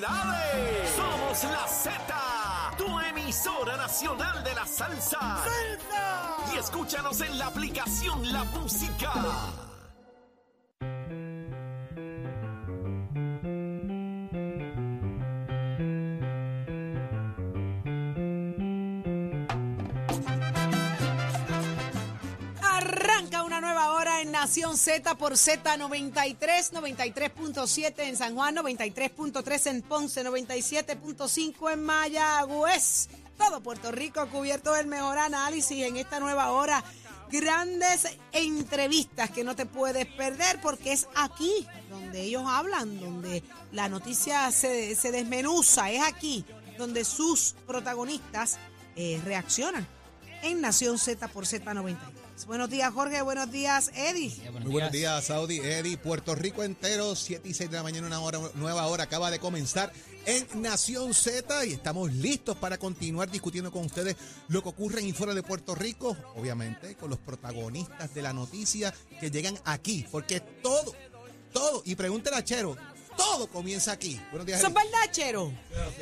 Somos la Z, tu emisora nacional de la salsa. Y escúchanos en la aplicación La Música. Nación Z por Z93, 93.7 en San Juan, 93.3 en Ponce, 97.5 en Mayagüez. Todo Puerto Rico cubierto del mejor análisis en esta nueva hora. Grandes entrevistas que no te puedes perder porque es aquí donde ellos hablan, donde la noticia se, desmenuza, es aquí donde sus protagonistas eh, reaccionan en Nación Z por Z93. Buenos días, Jorge. Buenos días, Eddie. Muy buenos días, Saudi, Eddie, Puerto Rico entero, 7 y 6 de la mañana, una hora, nueva hora acaba de comenzar en Nación Z y estamos listos para continuar discutiendo con ustedes lo que ocurre en y fuera de Puerto Rico, obviamente con los protagonistas de la noticia que llegan aquí, porque todo, todo, y pregúntale a Chero, todo comienza aquí. Buenos días, ¿Eso es Eddie. verdad, Chero?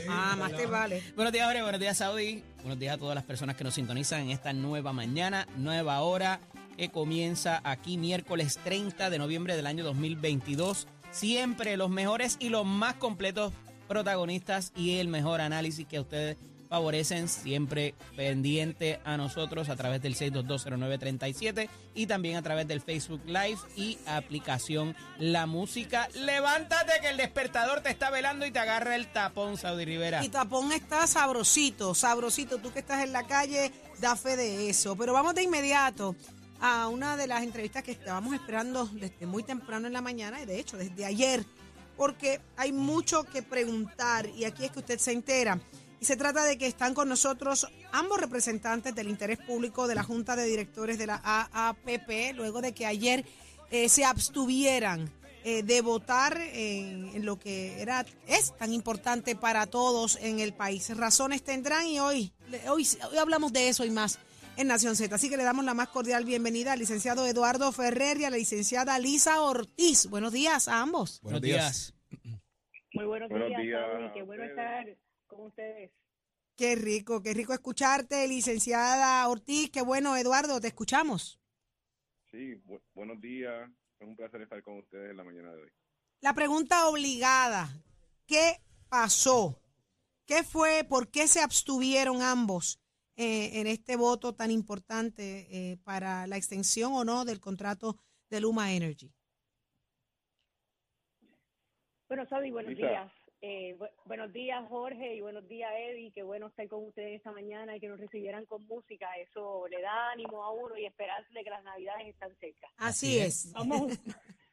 Ah, más te vale. Buenos días, Jorge. Buenos días, Saudi. Buenos días a todas las personas que nos sintonizan en esta nueva mañana, nueva hora que comienza aquí miércoles 30 de noviembre del año 2022. Siempre los mejores y los más completos protagonistas y el mejor análisis que ustedes favorecen, siempre pendiente a nosotros a través del 6220937 y también a través del Facebook Live y aplicación La Música. Levántate que el despertador te está velando y te agarra el tapón, Saudi Rivera. Y tapón está sabrosito, sabrosito. Tú que estás en la calle, da fe de eso. Pero vamos de inmediato a una de las entrevistas que estábamos esperando desde muy temprano en la mañana, y de hecho desde ayer, porque hay mucho que preguntar y aquí es que usted se entera. Se trata de que están con nosotros ambos representantes del interés público de la Junta de Directores de la AAPP, luego de que ayer eh, se abstuvieran eh, de votar en, en lo que era es tan importante para todos en el país. Razones tendrán y hoy, hoy, hoy hablamos de eso y más en Nación Z. Así que le damos la más cordial bienvenida al licenciado Eduardo Ferrer y a la licenciada Lisa Ortiz. Buenos días a ambos. Buenos días. Muy buenos, Buenos días, días Qué bueno estar con ustedes. Qué rico, qué rico escucharte, licenciada Ortiz. Qué bueno, Eduardo, te escuchamos. Sí, bu- buenos días. Es un placer estar con ustedes en la mañana de hoy. La pregunta obligada, ¿qué pasó? ¿Qué fue? ¿Por qué se abstuvieron ambos eh, en este voto tan importante eh, para la extensión o no del contrato de Luma Energy? Bueno, Saudi, buenos Lisa. días. Eh, bu- buenos días, Jorge, y buenos días, Eddie. Qué bueno estar con ustedes esta mañana y que nos recibieran con música. Eso le da ánimo a uno y esperanza de que las navidades están cerca. Así, es. Vamos,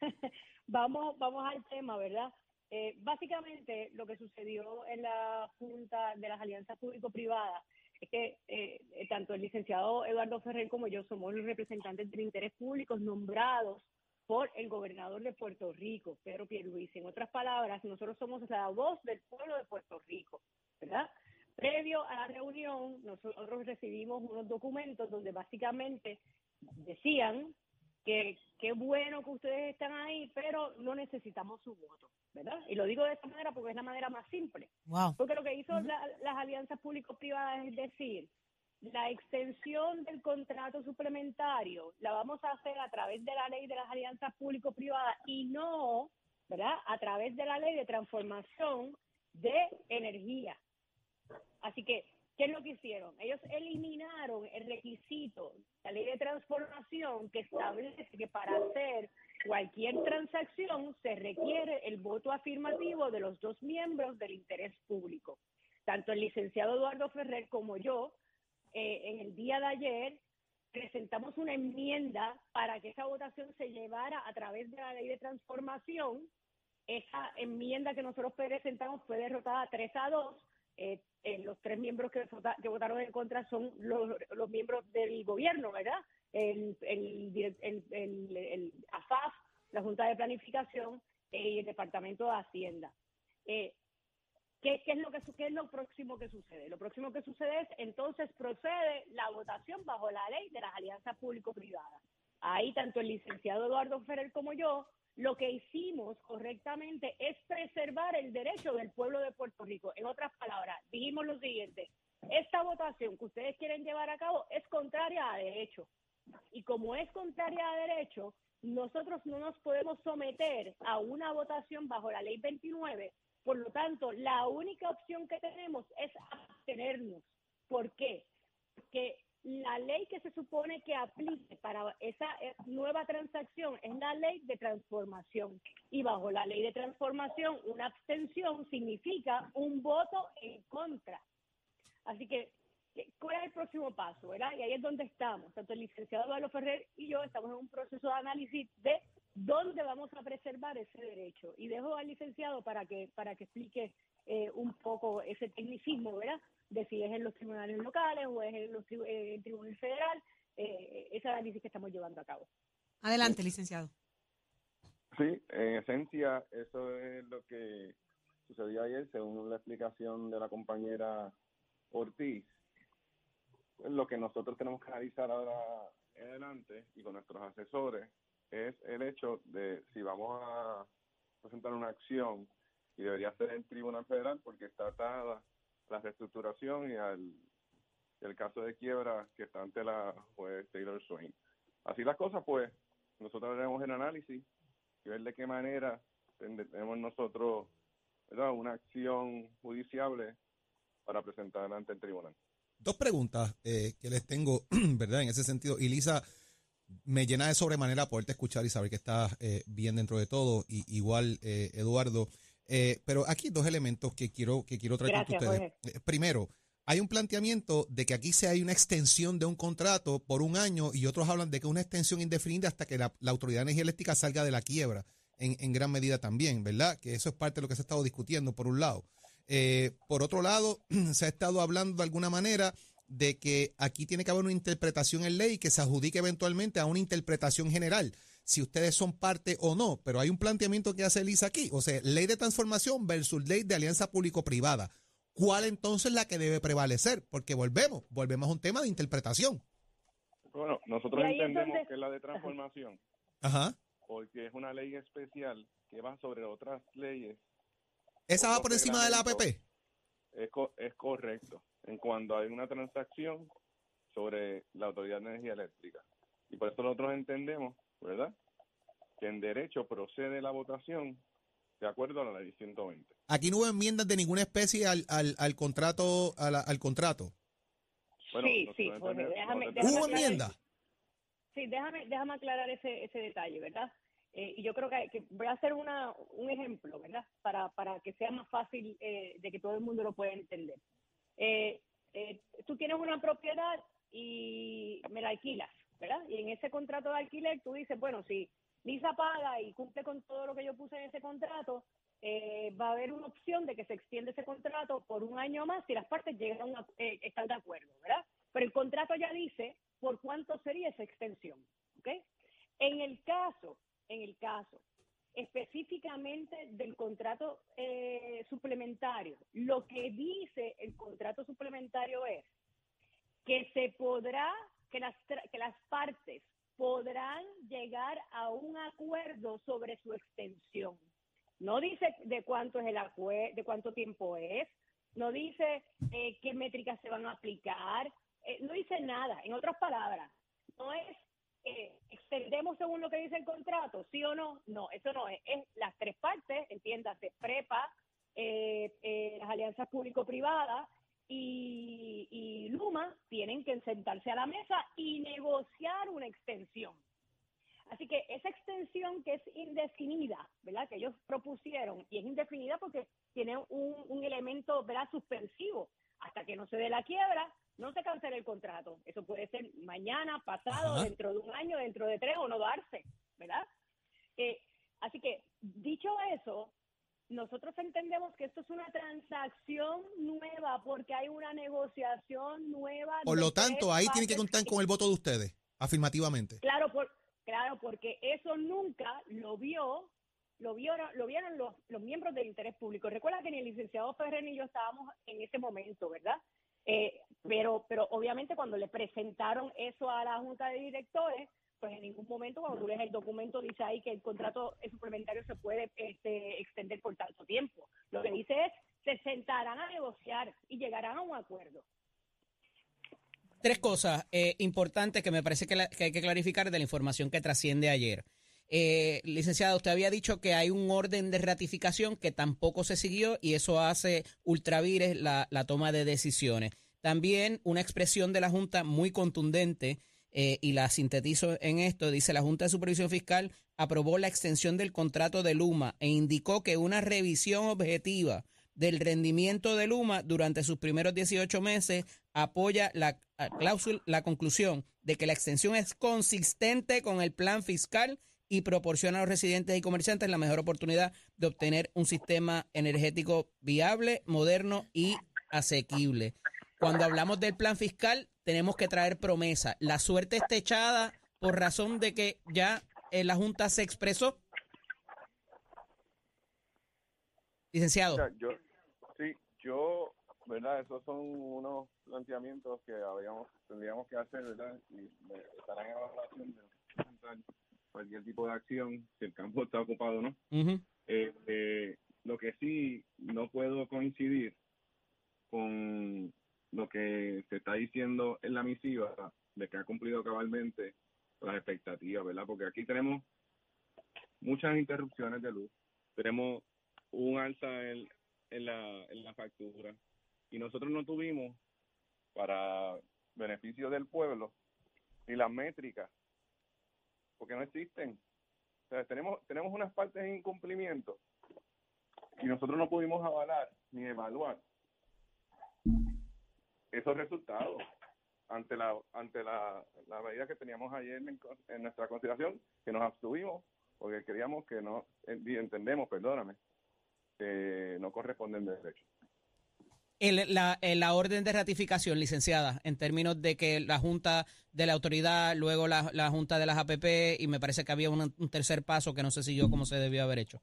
vamos, vamos al tema, ¿verdad? Eh, básicamente, lo que sucedió en la Junta de las Alianzas Público-Privadas es que eh, eh, tanto el licenciado Eduardo Ferrer como yo somos los representantes del interés público nombrados por el gobernador de Puerto Rico, Pedro Pierluisi. En otras palabras, nosotros somos la voz del pueblo de Puerto Rico, ¿verdad? Previo a la reunión, nosotros recibimos unos documentos donde básicamente decían que qué bueno que ustedes están ahí, pero no necesitamos su voto, ¿verdad? Y lo digo de esta manera porque es la manera más simple. Wow. Porque lo que hizo la- las alianzas público-privadas es decir, la extensión del contrato suplementario la vamos a hacer a través de la ley de las alianzas público-privadas y no, ¿verdad? A través de la ley de transformación de energía. Así que, ¿qué es lo que hicieron? Ellos eliminaron el requisito, la ley de transformación que establece que para hacer cualquier transacción se requiere el voto afirmativo de los dos miembros del interés público. Tanto el licenciado Eduardo Ferrer como yo, eh, en el día de ayer, presentamos una enmienda para que esa votación se llevara a través de la ley de transformación. Esa enmienda que nosotros presentamos fue derrotada 3 a 2. Eh, eh, los tres miembros que, vota- que votaron en contra son los, los miembros del gobierno, ¿verdad? El, el, el, el- AFAF, la Junta de Planificación eh, y el Departamento de Hacienda. ¿Qué, qué es lo que qué es lo próximo que sucede? Lo próximo que sucede es entonces procede la votación bajo la ley de las alianzas público-privadas. Ahí tanto el licenciado Eduardo Ferrer como yo lo que hicimos correctamente es preservar el derecho del pueblo de Puerto Rico. En otras palabras, dijimos lo siguiente, esta votación que ustedes quieren llevar a cabo es contraria a derecho. Y como es contraria a derecho, nosotros no nos podemos someter a una votación bajo la ley 29 por lo tanto, la única opción que tenemos es abstenernos. ¿Por qué? Porque la ley que se supone que aplique para esa eh, nueva transacción es la ley de transformación. Y bajo la ley de transformación, una abstención significa un voto en contra. Así que, ¿qué- ¿cuál es el próximo paso? ¿verdad? Y ahí es donde estamos. Tanto el licenciado Eduardo Ferrer y yo estamos en un proceso de análisis de dónde vamos a preservar ese derecho. Y dejo al licenciado para que, para que explique eh, un poco ese tecnicismo, ¿verdad? De si es en los tribunales locales o es en los tri- eh, el Tribunal Federal, eh, ese análisis que estamos llevando a cabo. Adelante, licenciado. Sí, en esencia, eso es lo que sucedió ayer, según la explicación de la compañera Ortiz. Lo que nosotros tenemos que analizar ahora en adelante y con nuestros asesores es el hecho de si vamos a presentar una acción y debería ser el Tribunal Federal porque está atada la reestructuración y al el caso de quiebra que está ante la juez Taylor Swain. Así las cosas, pues, nosotros haremos el análisis y ver de qué manera tenemos nosotros ¿verdad? una acción judiciable para presentar ante el tribunal. Dos preguntas eh, que les tengo, ¿verdad? En ese sentido. Y me llena de sobremanera poderte escuchar y saber que estás eh, bien dentro de todo. Y, igual, eh, Eduardo. Eh, pero aquí dos elementos que quiero, que quiero traer con Gracias, ustedes. Eh, primero, hay un planteamiento de que aquí se hay una extensión de un contrato por un año y otros hablan de que es una extensión indefinida hasta que la, la Autoridad de Energía Eléctrica salga de la quiebra, en, en gran medida también, ¿verdad? Que eso es parte de lo que se ha estado discutiendo, por un lado. Por otro lado, se ha estado hablando de alguna manera de que aquí tiene que haber una interpretación en ley que se adjudique eventualmente a una interpretación general, si ustedes son parte o no. Pero hay un planteamiento que hace Elisa aquí, o sea, ley de transformación versus ley de alianza público-privada. ¿Cuál entonces es la que debe prevalecer? Porque volvemos, volvemos a un tema de interpretación. Bueno, nosotros entendemos donde- que es la de transformación Ajá. porque es una ley especial que va sobre otras leyes. ¿Esa va por encima de la. APP? Es, co- es correcto en cuando hay una transacción sobre la Autoridad de Energía Eléctrica. Y por eso nosotros entendemos, ¿verdad?, que en derecho procede la votación de acuerdo a la ley 120. Aquí no hubo enmiendas de ninguna especie al, al, al contrato, a la- al contrato. Bueno, Sí, sí, Jorge, déjame- déjame ¿Hubo aclarar- enmienda? Sí, déjame, déjame aclarar ese, ese detalle, ¿verdad? Eh, y yo creo que, que voy a hacer una, un ejemplo, ¿verdad? Para, para que sea más fácil eh, de que todo el mundo lo pueda entender. Eh, eh, tú tienes una propiedad y me la alquilas, ¿verdad? Y en ese contrato de alquiler tú dices, bueno, si Lisa paga y cumple con todo lo que yo puse en ese contrato, eh, va a haber una opción de que se extiende ese contrato por un año más si las partes llegan a eh, están de acuerdo, ¿verdad? Pero el contrato ya dice por cuánto sería esa extensión, ¿ok? En el caso, en el caso específicamente del contrato eh, suplementario, lo que dice el contrato suplementario es que se podrá, que las, que las partes podrán llegar a un acuerdo sobre su extensión. No dice de cuánto es el acuerdo, de cuánto tiempo es, no dice eh, qué métricas se van a aplicar, eh, no dice nada. En otras palabras, no es eh, extendemos según lo que dice el contrato, sí o no. No, eso no es. Es las tres partes, entiéndase, PREPA, eh, eh, las alianzas público-privadas y, y Luma tienen que sentarse a la mesa y negociar una extensión. Así que esa extensión que es indefinida, ¿verdad? Que ellos propusieron, y es indefinida porque tiene un, un elemento, ¿verdad? Suspensivo. Hasta que no se dé la quiebra, no se cancela el contrato. Eso puede ser mañana, pasado, Ajá. dentro de un año, dentro de tres o no darse, ¿verdad? Eh, así que, dicho eso, nosotros entendemos que esto es una transacción nueva porque hay una negociación nueva. Por lo tanto, ahí tienen que contar con el voto de ustedes, afirmativamente. Claro, por, claro, porque eso nunca lo vio, lo vieron, lo vieron los, los miembros del interés público. Recuerda que ni el licenciado Ferrer ni yo estábamos en ese momento, ¿verdad? Eh, pero, pero obviamente cuando le presentaron eso a la Junta de Directores, pues en ningún momento cuando tú lees el documento dice ahí que el contrato suplementario se puede este, extender por tanto tiempo. Lo que dice es, se sentarán a negociar y llegarán a un acuerdo. Tres cosas eh, importantes que me parece que, la- que hay que clarificar de la información que trasciende ayer. Eh, usted había dicho que hay un orden de ratificación que tampoco se siguió y eso hace ultravires la, toma de decisiones. También una expresión de la Junta muy contundente eh, y la sintetizo en esto, dice la Junta de Supervisión Fiscal aprobó la extensión del contrato de Luma e indicó que una revisión objetiva del rendimiento de Luma durante sus primeros 18 meses apoya la cláusula, la conclusión de que la extensión es consistente con el plan fiscal y proporciona a los residentes y comerciantes la mejor oportunidad de obtener un sistema energético viable, moderno y asequible. Cuando hablamos del plan fiscal, tenemos que traer promesa. La suerte está echada por razón de que ya eh, la Junta se expresó. Licenciado. Yo, sí, yo, ¿verdad? Esos son unos planteamientos que habríamos, tendríamos que hacer, ¿verdad? Y estarán en cualquier tipo de acción, si el campo está ocupado o no. Eh, eh, lo que sí no puedo coincidir con lo que se está diciendo en la misiva de que ha cumplido cabalmente las expectativas, ¿verdad? Porque aquí tenemos muchas interrupciones de luz, tenemos un alza en, en la, en la factura y nosotros no tuvimos para beneficio del pueblo ni las métricas porque no existen. Tenemos, tenemos unas partes en incumplimiento y nosotros no pudimos avalar ni evaluar esos resultados ante la ante la, la medida que teníamos ayer en, en nuestra consideración, que nos abstuvimos porque queríamos que no, y entendemos, perdóname, que no corresponden de derecho. El- la, el- la orden de ratificación, licenciada, en términos de que la Junta de la Autoridad, luego la, la Junta de las APP, y me parece que había un, un tercer paso que no sé si yo cómo se debió haber hecho.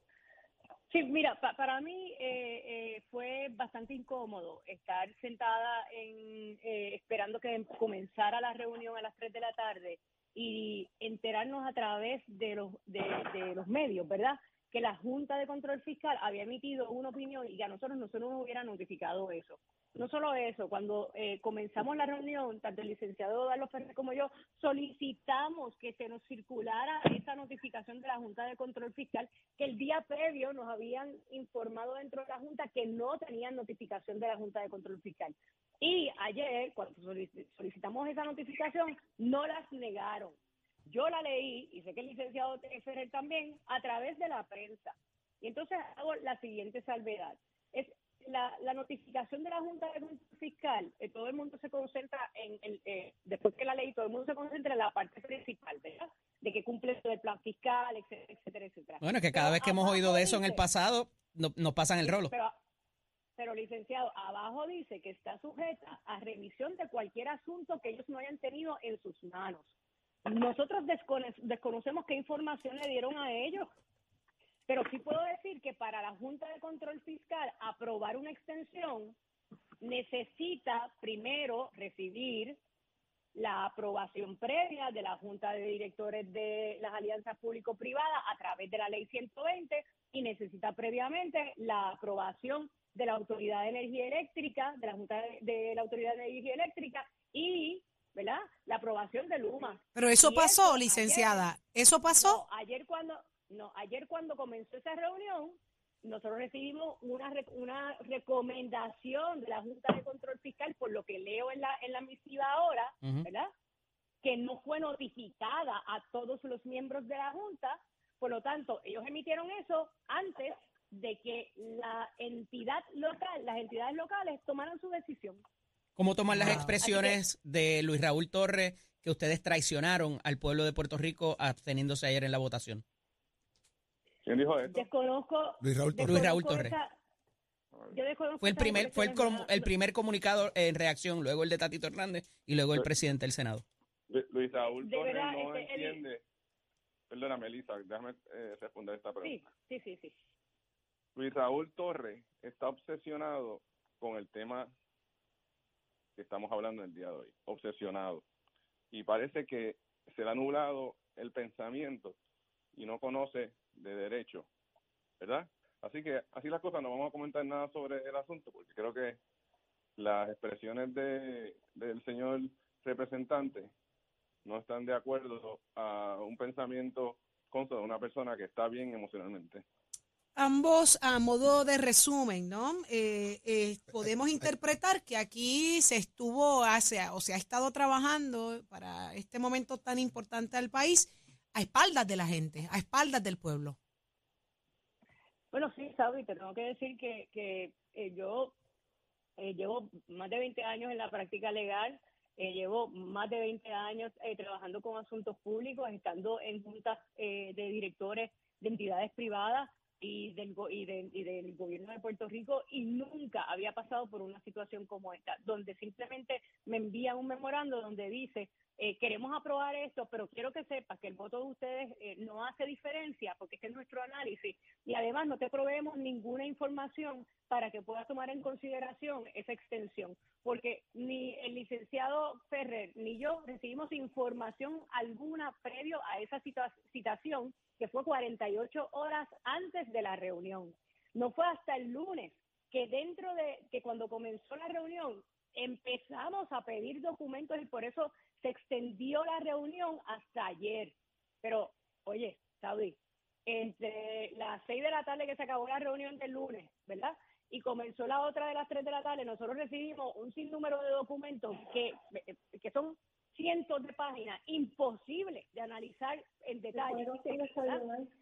Sí, mira, pa- para mí eh, eh, fue bastante incómodo estar sentada en, eh, esperando que comenzara la reunión a las 3 de la tarde y enterarnos a través de los, de los medios, ¿verdad? Que la Junta de Control Fiscal había emitido una opinión y que a nosotros no nos hubiera notificado eso. No solo eso, cuando eh, comenzamos la reunión, tanto el licenciado Darlo Ferrer como yo solicitamos que se nos circulara esa notificación de la Junta de Control Fiscal que el día previo nos habían informado dentro de la Junta que no tenían notificación de la Junta de Control Fiscal. Y ayer, cuando solici- solicitamos esa notificación, no las negaron. Yo la leí, y sé que el licenciado Ferrer también, a través de la prensa. Y entonces hago la siguiente salvedad. Es la, la notificación de la Junta de Control Fiscal, eh, todo el mundo se concentra en, el, eh, después que la ley, todo el mundo se concentra en la parte principal, ¿verdad? De que cumple el plan fiscal, etcétera, etcétera, etcétera. Bueno, es que cada Pero vez que hemos oído de eso en el pasado, no- nos pasan el rolo. pero, pero, licenciado, abajo dice que está sujeta a revisión de cualquier asunto que ellos no hayan tenido en sus manos. Nosotros descono- desconocemos qué información le dieron a ellos, pero sí puedo decir que para la Junta de Control Fiscal aprobar una extensión necesita primero recibir la aprobación previa de la Junta de Directores de las Alianzas Público-Privadas a través de la Ley 120 y necesita previamente la aprobación de la Autoridad de Energía Eléctrica, de la Junta de, de la Autoridad de Energía Eléctrica y, ¿verdad?, la aprobación de Luma. Pero eso Y pasó, eso, licenciada. ¿Eso No, pasó? ayer cuando no, ayer cuando comenzó esa reunión, nosotros recibimos una re- una recomendación de la Junta de Control Fiscal por lo que leo en la en la misiva ahora. ¿verdad? Que no fue notificada a todos los miembros de la Junta, por lo tanto, ellos emitieron eso antes de que la entidad local, las entidades locales tomaran su decisión. ¿Cómo toman las expresiones de Luis Raúl Torres que ustedes traicionaron al pueblo de Puerto Rico absteniéndose ayer en la votación? ¿Quién dijo esto? Desconozco. Luis Raúl Torres. Luis Raúl desconozco Torres. esa- yo desconozco Fue el primer, fue el, com- el primer comunicado en reacción, luego el de Tatito Hernández y luego el presidente del Senado. Lu- Luis Raúl Torres verdad, no este, el- entiende. Perdóname, Elisa, déjame eh, responder esta Sí, pregunta. sí, sí, sí. Luis Raúl Torres está obsesionado con el tema que estamos hablando el día de hoy. Obsesionado. Y parece que se le ha nublado el pensamiento y no conoce de derecho. ¿Verdad? Así que así las cosas, no vamos a comentar nada sobre el asunto porque creo que las expresiones de, del señor representante no están de acuerdo a un pensamiento consta de una persona que está bien emocionalmente. Ambos, a modo de resumen, ¿no? Eh, eh, podemos interpretar que aquí se estuvo, hace, o se ha estado trabajando para este momento tan importante al país a espaldas de la gente, a espaldas del pueblo. Bueno, sí, Sabi, te tengo que decir que, que eh, yo llevo más de 20 años en la práctica legal, llevo más de 20 años trabajando con asuntos públicos, estando en juntas de directores de entidades privadas y del, y, de- y del gobierno de Puerto Rico y nunca había pasado por una situación como esta, donde simplemente me envían un memorando donde dice, eh, queremos aprobar esto, pero quiero que sepas que el voto de ustedes eh, no hace diferencia porque este es nuestro análisis y además no te proveemos ninguna información para que puedas tomar en consideración esa extensión, porque ni el licenciado Ferrer ni yo recibimos información alguna previo a esa cita- citación que fue 48 horas antes de la reunión. No fue hasta el lunes que dentro de que cuando comenzó la reunión empezamos a pedir documentos y por eso se extendió la reunión hasta ayer. Pero, oye, Saudi, entre las 6 de la tarde que se acabó la reunión del lunes, ¿verdad? Y comenzó la otra de las 3 de la tarde, nosotros recibimos un sinnúmero de documentos que, que son cientos de páginas, imposible de analizar en detalle. ¿verdad?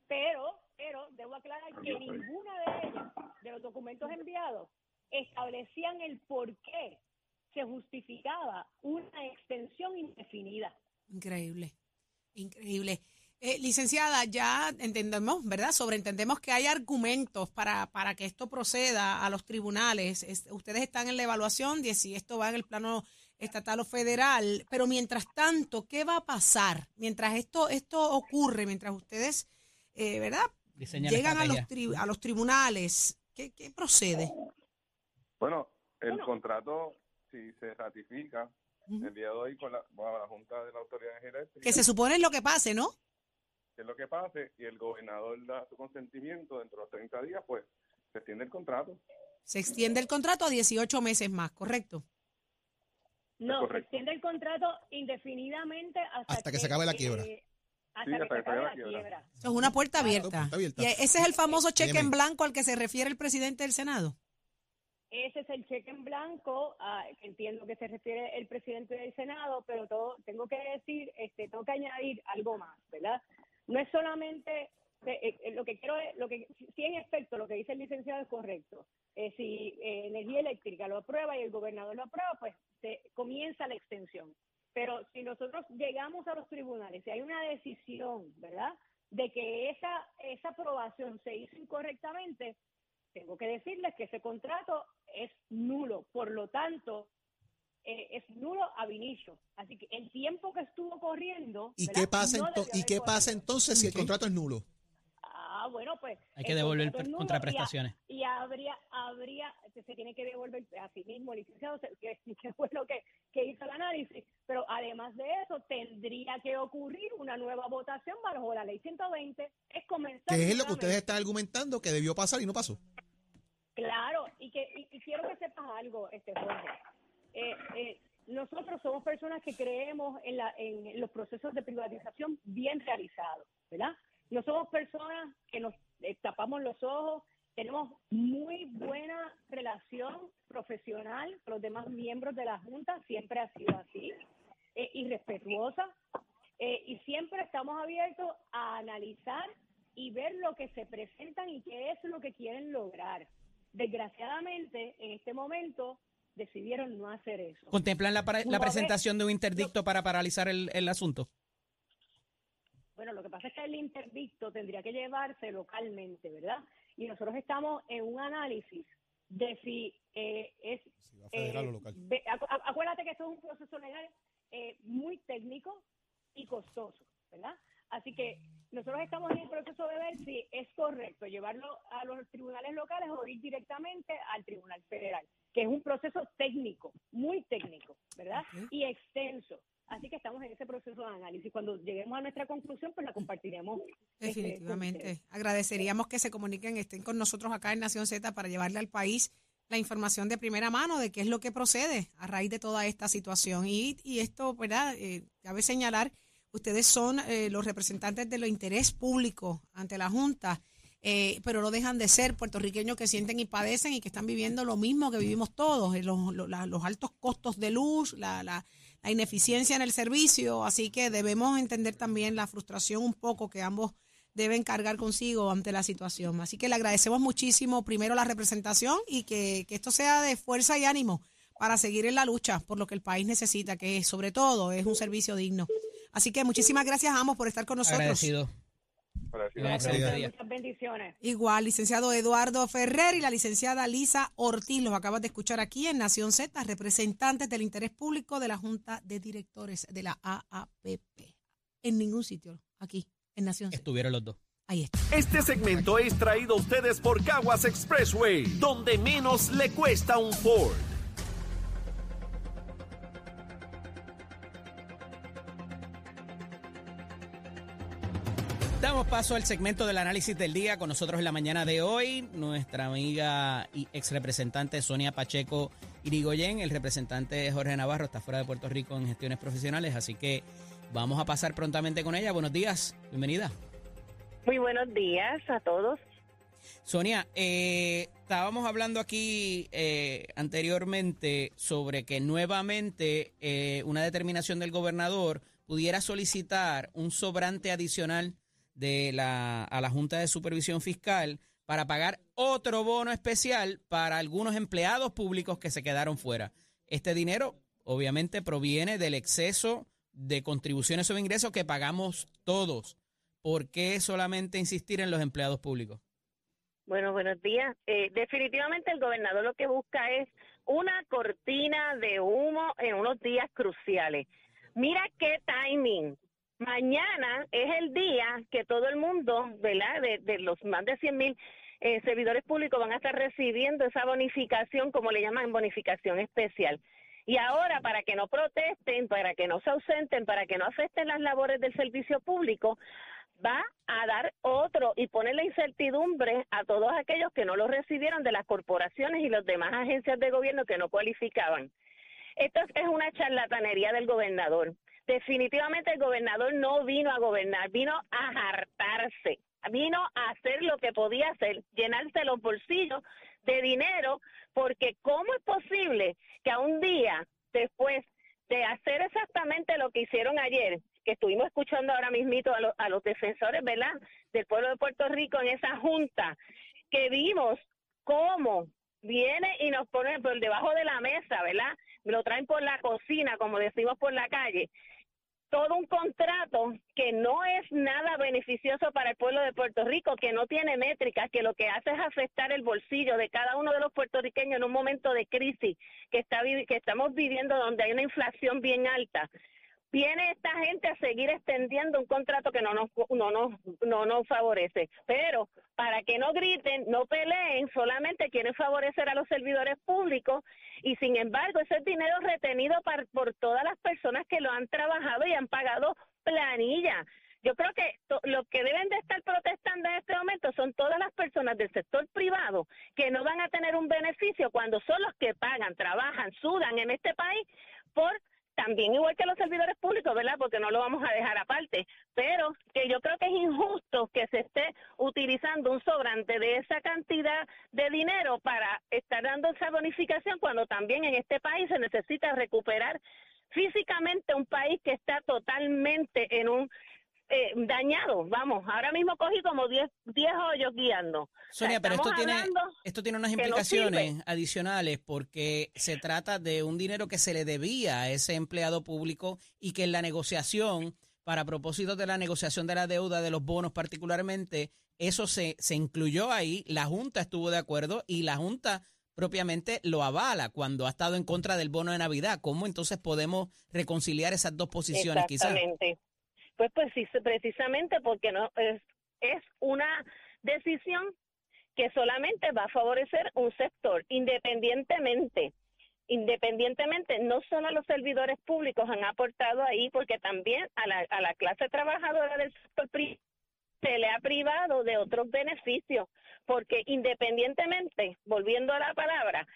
Pero, pero debo aclarar que ninguna de ellas, de los documentos enviados, establecían el por qué se justificaba una extensión indefinida. Increíble, increíble. Eh, licenciada, ya entendemos, ¿verdad? Sobreentendemos que hay argumentos para, para que esto proceda a los tribunales. Es- ustedes están en la evaluación de si esto va en el plano estatal o federal, pero mientras tanto, ¿qué va a pasar? Mientras esto, esto ocurre, mientras ustedes, eh, ¿verdad? Diseñan Llegan a los, tri- a los tribunales, ¿qué, qué procede? Bueno, el Bueno. contrato, si se ratifica Ujú. el día de hoy con la, con la Junta de la Autoridad Eléctrica, Que se supone es lo que pase, ¿no? que es lo que pase, y el gobernador da su consentimiento dentro de los 30 días, pues se extiende el contrato. Se extiende el contrato a 18 meses más, ¿correcto? No, se extiende el contrato indefinidamente hasta, Hasta que se acabe la eh, quiebra. hasta que se acabe la quiebra. Eso es una puerta abierta. Está abierta. Y ese es el famoso cheque en blanco al que se refiere el presidente del Senado. Ese es el cheque en blanco, a- entiendo que se refiere el presidente del Senado, pero todo, tengo que decir, este, tengo que añadir algo más, ¿verdad? No es solamente eh, eh, lo que quiero, es- lo que si en efecto lo que dice el licenciado es correcto. Eh, si eh, energía eléctrica lo aprueba y el gobernador lo aprueba, pues se comienza la extensión. Pero si nosotros llegamos a los tribunales, si hay una decisión, ¿verdad? De que esa esa aprobación se hizo incorrectamente, tengo que decirles que ese contrato es nulo. Por lo tanto, eh, es nulo ab inicio. Así que el tiempo que estuvo corriendo. ¿Y ¿verdad? qué pasa, No ento- debió ¿y haber qué pasa corrido. entonces si el contrato es nulo? Ah, bueno, pues. Hay que devolver contraprestaciones. Y, a- y habría, habría, se se tiene que devolver a sí mismo, licenciado, que, que fue lo que, que hizo el análisis. Pero además de eso, tendría que ocurrir una nueva votación bajo la ley 120. Es comenzar. Que es lo que ustedes están argumentando que debió pasar y no pasó. Claro, y que y, y quiero que sepas algo, este Jorge. Eh, eh, nosotros somos personas que creemos en, la, en los procesos de privatización bien realizados, ¿verdad? No somos personas que nos eh, tapamos los ojos, tenemos muy buena relación profesional con los demás miembros de la Junta, siempre ha sido así, eh, y respetuosa, eh, y siempre estamos abiertos a analizar y ver lo que se presentan y qué es lo que quieren lograr. Desgraciadamente, en este momento decidieron no hacer eso. ¿Contemplan la, presentación de un interdicto para paralizar el, el asunto? Bueno, lo que pasa es que el interdicto tendría que llevarse localmente, ¿verdad? Y nosotros estamos en un análisis de si eh, es... Si va federal eh, o local. ve- acu- acu- acuérdate que esto es un proceso legal eh, muy técnico y costoso, ¿verdad? Así que nosotros estamos en el proceso de ver si es correcto llevarlo a los tribunales locales o ir directamente al Tribunal Federal, que es un proceso técnico, muy técnico, ¿verdad? Y extenso. Así que estamos en ese proceso de análisis. Cuando lleguemos a nuestra conclusión, pues la compartiremos. este, Definitivamente. Agradeceríamos que se comuniquen, estén con nosotros acá en Nación Z para llevarle al país la información de primera mano de qué es lo que procede a raíz de toda esta situación. Y, y esto, ¿verdad? Eh, cabe señalar, ustedes son eh, los representantes del interés público ante la Junta, eh, pero no dejan de ser puertorriqueños que sienten y padecen y que están viviendo lo mismo que vivimos todos, eh, los, los- los altos costos de luz, la, la, la ineficiencia en el servicio, así que debemos entender también la frustración un poco que ambos deben cargar consigo ante la situación. Así que le agradecemos muchísimo primero la representación y que, que esto sea de fuerza y ánimo para seguir en la lucha por lo que el país necesita, que sobre todo es un servicio digno. Así que muchísimas gracias a ambos por estar con nosotros. Agradecido. Gracias. Gracias. Día. Muchas bendiciones. Igual, licenciado Eduardo Ferrer y la licenciada Lisa Ortiz, los acabas de escuchar aquí en Nación Z, representantes del interés público de la Junta de Directores de la AAPP. En ningún sitio, aquí, en Nación Z. Estuvieron los dos. Ahí está. Este segmento es traído a ustedes por Caguas Expressway, donde menos le cuesta un Ford. Paso al segmento del análisis del día con nosotros en la mañana de hoy, nuestra amiga y ex representante Sonia Pacheco Irigoyen, el representante Jorge Navarro está fuera de Puerto Rico en gestiones profesionales, así que vamos a pasar prontamente con ella. Buenos días, bienvenida. Muy buenos días a todos. Sonia, eh, estábamos hablando aquí eh, anteriormente sobre que nuevamente eh, una determinación del gobernador pudiera solicitar un sobrante adicional de la, a la Junta de Supervisión Fiscal para pagar otro bono especial para algunos empleados públicos que se quedaron fuera. Este dinero obviamente proviene del exceso de contribuciones sobre ingresos que pagamos todos. ¿Por qué solamente insistir en los empleados públicos? Bueno, buenos días. Eh, definitivamente el gobernador lo que busca es una cortina de humo en unos días cruciales. Mira qué timing. Mañana es el día que todo el mundo, ¿verdad? De, de los más de 100 mil eh, servidores públicos van a estar recibiendo esa bonificación, como le llaman, bonificación especial. Y ahora, para que no protesten, para que no se ausenten, para que no afecten las labores del servicio público, va a dar otro y pone la incertidumbre a todos aquellos que no lo recibieron de las corporaciones y las demás agencias de gobierno que no cualificaban. Esto es una charlatanería del gobernador. Definitivamente el gobernador no vino a gobernar, vino a hartarse, vino a hacer lo que podía hacer, llenarse los bolsillos de dinero, porque ¿cómo es posible que a un día después de hacer exactamente lo que hicieron ayer, que estuvimos escuchando ahora mismito a, lo- a los defensores, ¿verdad?, del pueblo de Puerto Rico en esa junta, que vimos cómo viene y nos pone por debajo de la mesa, ¿verdad? Lo traen por la cocina, como decimos por la calle. Todo un contrato que no es nada beneficioso para el pueblo de Puerto Rico, que no tiene métricas, que lo que hace es afectar el bolsillo de cada uno de los puertorriqueños en un momento de crisis que, está, que estamos viviendo donde hay una inflación bien alta viene esta gente a seguir extendiendo un contrato que no nos, no nos, no nos favorece. Pero para que no griten, no peleen, solamente quieren favorecer a los servidores públicos y sin embargo ese es dinero retenido par- por todas las personas que lo han trabajado y han pagado planilla. Yo creo que to- lo que deben de estar protestando en este momento son todas las personas del sector privado que no van a tener un beneficio cuando son los que pagan, trabajan, sudan en este país por también igual que los servidores públicos, ¿verdad? Porque no lo vamos a dejar aparte, pero que yo creo que es injusto que se esté utilizando un sobrante de esa cantidad de dinero para estar dando esa bonificación cuando también en este país se necesita recuperar físicamente un país que está totalmente en un eh, dañados. Vamos, ahora mismo cogí como 10 10 hoyos guiando. Sonia, pero esto tiene, esto tiene unas implicaciones adicionales porque se trata de un dinero que se le debía a ese empleado público y que en la negociación, para propósitos de la negociación de la deuda de los bonos particularmente, eso se, se incluyó ahí, la Junta estuvo de acuerdo y la Junta propiamente lo avala cuando ha estado en contra del bono de Navidad. ¿Cómo entonces podemos reconciliar esas dos posiciones quizás? Pues, pues sí, precisamente porque no es, es una decisión que solamente va a favorecer un sector, independientemente independientemente, no solo los servidores públicos han aportado ahí, porque también a la, a la clase trabajadora del sector privado se le ha privado de otros beneficios, porque independientemente, volviendo a la palabra,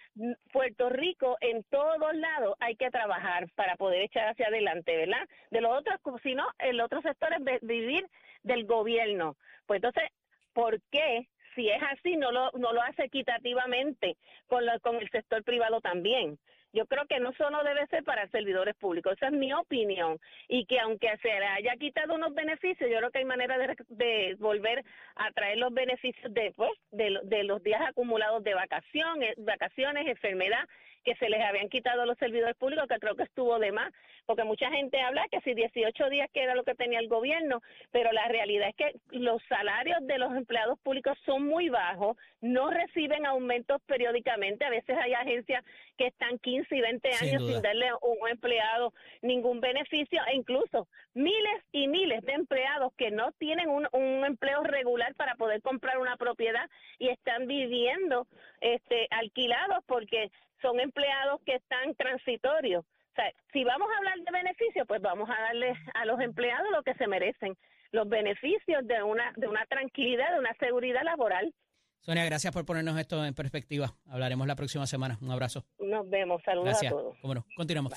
Puerto Rico en todos lados hay que trabajar para poder echar hacia adelante, ¿verdad? De los otros, si no, el otro sector es vivir del gobierno. Pues entonces, ¿por qué si es así, no lo, lo hace equitativamente con, con el sector privado también. Yo creo que no solo debe ser para servidores públicos, esa es mi opinión. Y que aunque se le haya quitado unos beneficios, yo creo que hay manera de, de volver a traer los beneficios de, pues, de, de los días acumulados de vacaciones, vacaciones, enfermedad que se les habían quitado los servidores públicos, que creo que estuvo de más, porque mucha gente habla que si 18 días que era lo que tenía el gobierno, pero la realidad es que los salarios de los empleados públicos son muy bajos, no reciben aumentos periódicamente, a veces hay agencias que están 15 y 20 años sin, darle a un empleado ningún beneficio e incluso miles y miles de empleados que no tienen un, un empleo regular para poder comprar una propiedad y están viviendo este alquilados porque son empleados que están transitorios. O sea, si vamos a hablar de beneficios, pues vamos a darle a los empleados lo que se merecen, los beneficios de una de una tranquilidad, de una seguridad laboral. Sonia, gracias por ponernos esto en perspectiva. Hablaremos la próxima semana. Un abrazo. Nos vemos. Saludos a todos. Cómo continuamos.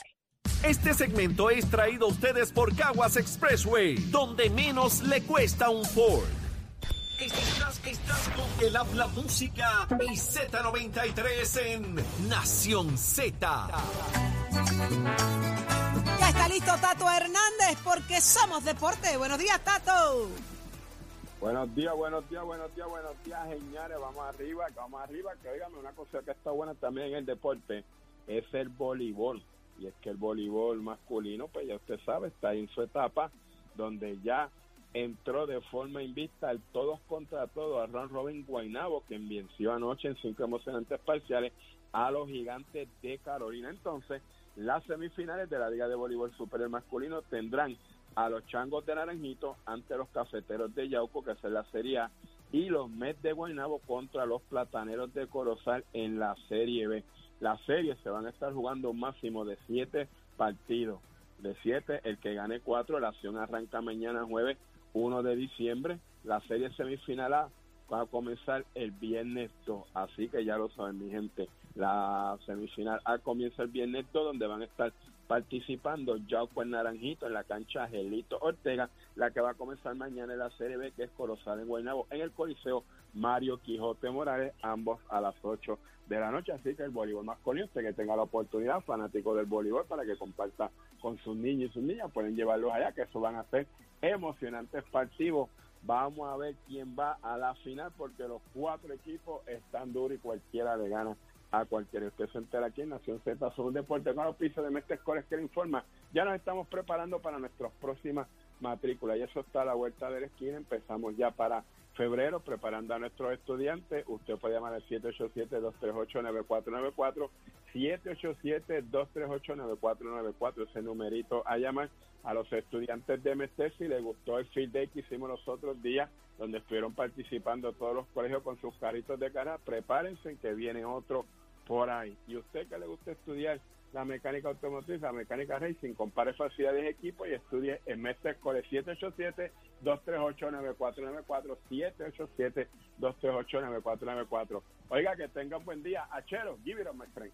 Este segmento es traído a ustedes por Caguas Expressway, donde menos le cuesta un Ford. Estás, estás con el habla música y Z93 en Nación Z. Ya está listo Tato Hernández porque somos deporte. Buenos días, Tato. Buenos días, buenos días, buenos días, buenos días, señores. Vamos arriba, vamos arriba. Que oígame, una cosa que está buena también en el deporte es el voleibol. Y es que el voleibol masculino, pues ya usted sabe, está en su etapa donde ya entró de forma invicta al todos contra todos a Ron Robin Guainabo, quien venció anoche en cinco emocionantes parciales a los gigantes de Carolina. Entonces, las semifinales de la Liga de Voleibol Superior Masculino tendrán a los Changos de Naranjito ante los Cafeteros de Yauco, que es la Serie A, y los Mets de Guaynabo contra los Plataneros de Corozal en la Serie B. Las series se van a estar jugando un máximo de siete partidos. De siete, el que gane cuatro, la acción arranca mañana jueves 1 de diciembre. La serie semifinal A va a comenzar el viernes 2, así que ya lo saben mi gente. La semifinal A comienza el viernes 2, donde van a estar participando Yauco en Naranjito en la cancha Gelito Ortega, la que va a comenzar mañana en la Serie B, que es Corozal en Guaynabo, en el Coliseo Mario Quijote Morales, ambos a las 8 de la noche. Así que el voleibol masculino, usted que tenga la oportunidad, fanático del voleibol, para que comparta con sus niños y sus niñas, pueden llevarlos allá, que eso van a ser emocionantes partidos. Vamos a ver quién va a la final, porque los cuatro equipos están duros y cualquiera le gana a cualquiera. Usted se entera aquí en Nación Z sobre un deporte con los pisos de Mestre Scores que le informa. Ya nos estamos preparando para nuestras próximas matrículas y eso está a la vuelta de la esquina. Empezamos ya para febrero preparando a nuestros estudiantes. Usted puede llamar al 787-238-9494, 787-238-9494, ese numerito a llamar a los estudiantes de MST si les gustó el field day que hicimos los otros días, donde estuvieron participando todos los colegios con sus carritos de cara, prepárense que viene otro por ahí. Y usted que le gusta estudiar la mecánica automotriz, la mecánica racing, compare facilidades de equipo y estudie en Mestre Core 787-238-9494, 787-238-9494. Oiga, que tengan buen día. Achero, give it on my friends.